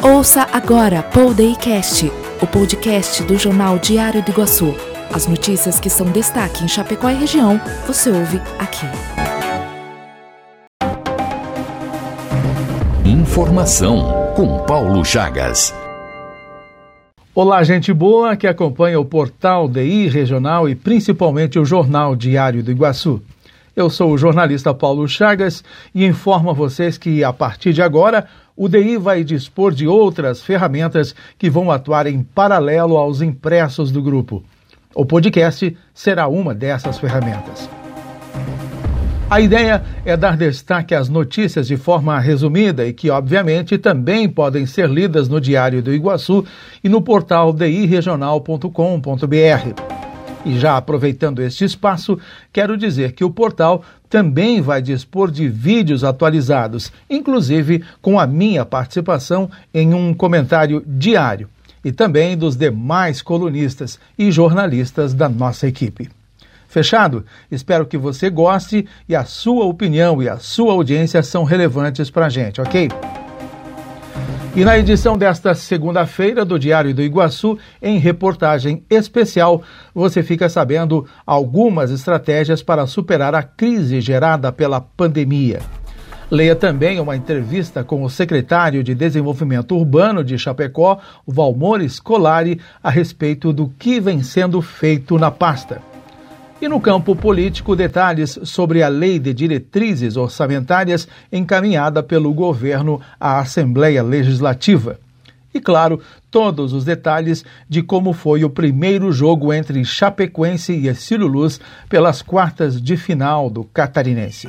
Ouça agora Poldaycast, o podcast do Jornal Diário do Iguaçu. As notícias que são destaque em Chapecó e região, você ouve aqui. Informação com Paulo Chagas. Olá, gente boa que acompanha o portal DI Regional e principalmente o Jornal Diário do Iguaçu. Eu sou o jornalista Paulo Chagas e informo a vocês que, a partir de agora, o DI vai dispor de outras ferramentas que vão atuar em paralelo aos impressos do grupo. O podcast será uma dessas ferramentas. A ideia é dar destaque às notícias de forma resumida e que, obviamente, também podem ser lidas no Diário do Iguaçu e no portal diregional.com.br. E já aproveitando este espaço, quero dizer que o portal também vai dispor de vídeos atualizados, inclusive com a minha participação em um comentário diário, e também dos demais colunistas e jornalistas da nossa equipe. Fechado? Espero que você goste e a sua opinião e a sua audiência são relevantes para a gente, ok? E na edição desta segunda-feira do Diário do Iguaçu, em reportagem especial, você fica sabendo algumas estratégias para superar a crise gerada pela pandemia. Leia também uma entrevista com o secretário de Desenvolvimento Urbano de Chapecó, Valmor Scolari, a respeito do que vem sendo feito na pasta. E no campo político, detalhes sobre a Lei de Diretrizes Orçamentárias encaminhada pelo governo à Assembleia Legislativa. E, claro, todos os detalhes de como foi o primeiro jogo entre Chapecoense e Estilo Luz pelas quartas de final do Catarinense.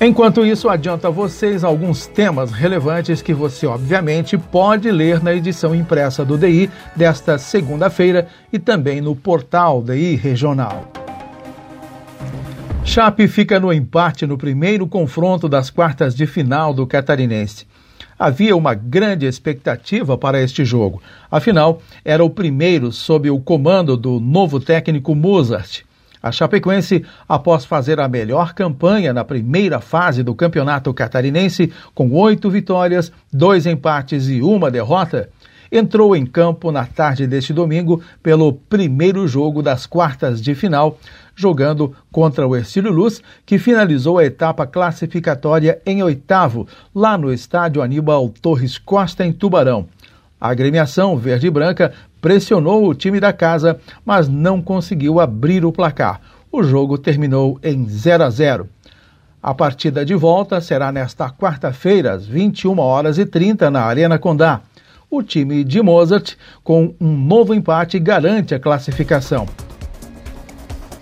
Enquanto isso, adianta a vocês alguns temas relevantes que você, obviamente, pode ler na edição impressa do DI desta segunda-feira e também no portal DI Regional. Chape fica no empate no primeiro confronto das quartas de final do Catarinense. Havia uma grande expectativa para este jogo, afinal, era o primeiro sob o comando do novo técnico Mozart. A Chapecoense, após fazer a melhor campanha na primeira fase do campeonato catarinense, com oito vitórias, dois empates e uma derrota, entrou em campo na tarde deste domingo pelo primeiro jogo das quartas de final, jogando contra o Ercílio Luz, que finalizou a etapa classificatória em oitavo, lá no estádio Aníbal Torres Costa, em Tubarão. A agremiação verde e branca pressionou o time da casa, mas não conseguiu abrir o placar. O jogo terminou em 0 a 0. A partida de volta será nesta quarta-feira, às 21 horas e 30 na Arena Condá. O time de Mozart, com um novo empate, garante a classificação.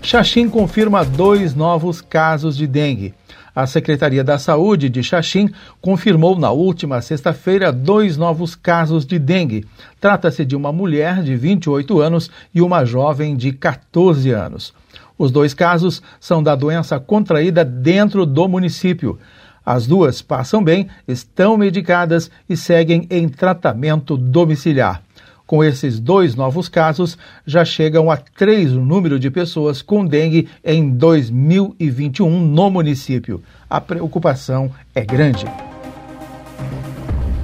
Xaxim confirma dois novos casos de dengue. A Secretaria da Saúde de Xaxim confirmou na última sexta-feira dois novos casos de dengue. Trata-se de uma mulher de 28 anos e uma jovem de 14 anos. Os dois casos são da doença contraída dentro do município. As duas passam bem, estão medicadas e seguem em tratamento domiciliar. Com esses dois novos casos, já chegam a três o número de pessoas com dengue em 2021 no município. A preocupação é grande.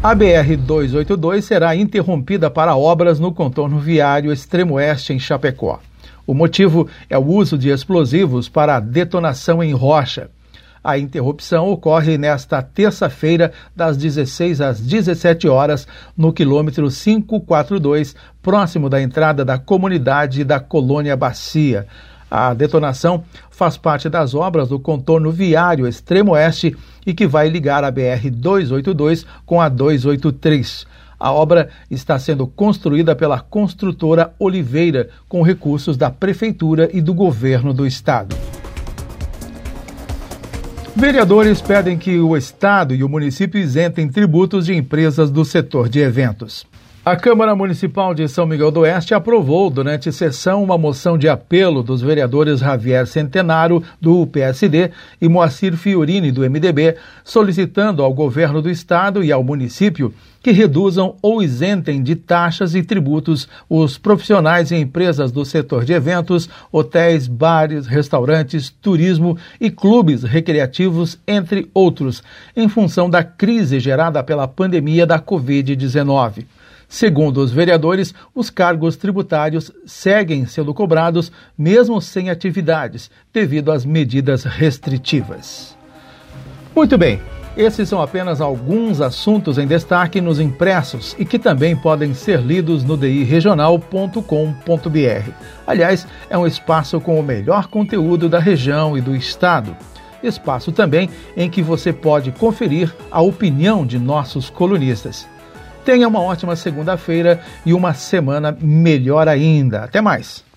A BR-282 será interrompida para obras no contorno viário extremo-oeste em Chapecó. O motivo é o uso de explosivos para a detonação em rocha. A interrupção ocorre nesta terça-feira, das 16 às 17 horas, no quilômetro 542, próximo da entrada da comunidade da Colônia Bacia. A detonação faz parte das obras do contorno viário extremo-oeste e que vai ligar a BR-282 com a 283. A obra está sendo construída pela construtora Oliveira, com recursos da Prefeitura e do Governo do Estado. Vereadores pedem que o Estado e o município isentem tributos de empresas do setor de eventos. A Câmara Municipal de São Miguel do Oeste aprovou durante sessão uma moção de apelo dos vereadores Javier Centenaro, do PSD, e Moacir Fiorini, do MDB, solicitando ao governo do estado e ao município que reduzam ou isentem de taxas e tributos os profissionais e empresas do setor de eventos, hotéis, bares, restaurantes, turismo e clubes recreativos, entre outros, em função da crise gerada pela pandemia da Covid-19. Segundo os vereadores, os cargos tributários seguem sendo cobrados mesmo sem atividades, devido às medidas restritivas. Muito bem, esses são apenas alguns assuntos em destaque nos impressos e que também podem ser lidos no diregional.com.br. Aliás, é um espaço com o melhor conteúdo da região e do estado. Espaço também em que você pode conferir a opinião de nossos colunistas. Tenha uma ótima segunda-feira e uma semana melhor ainda. Até mais!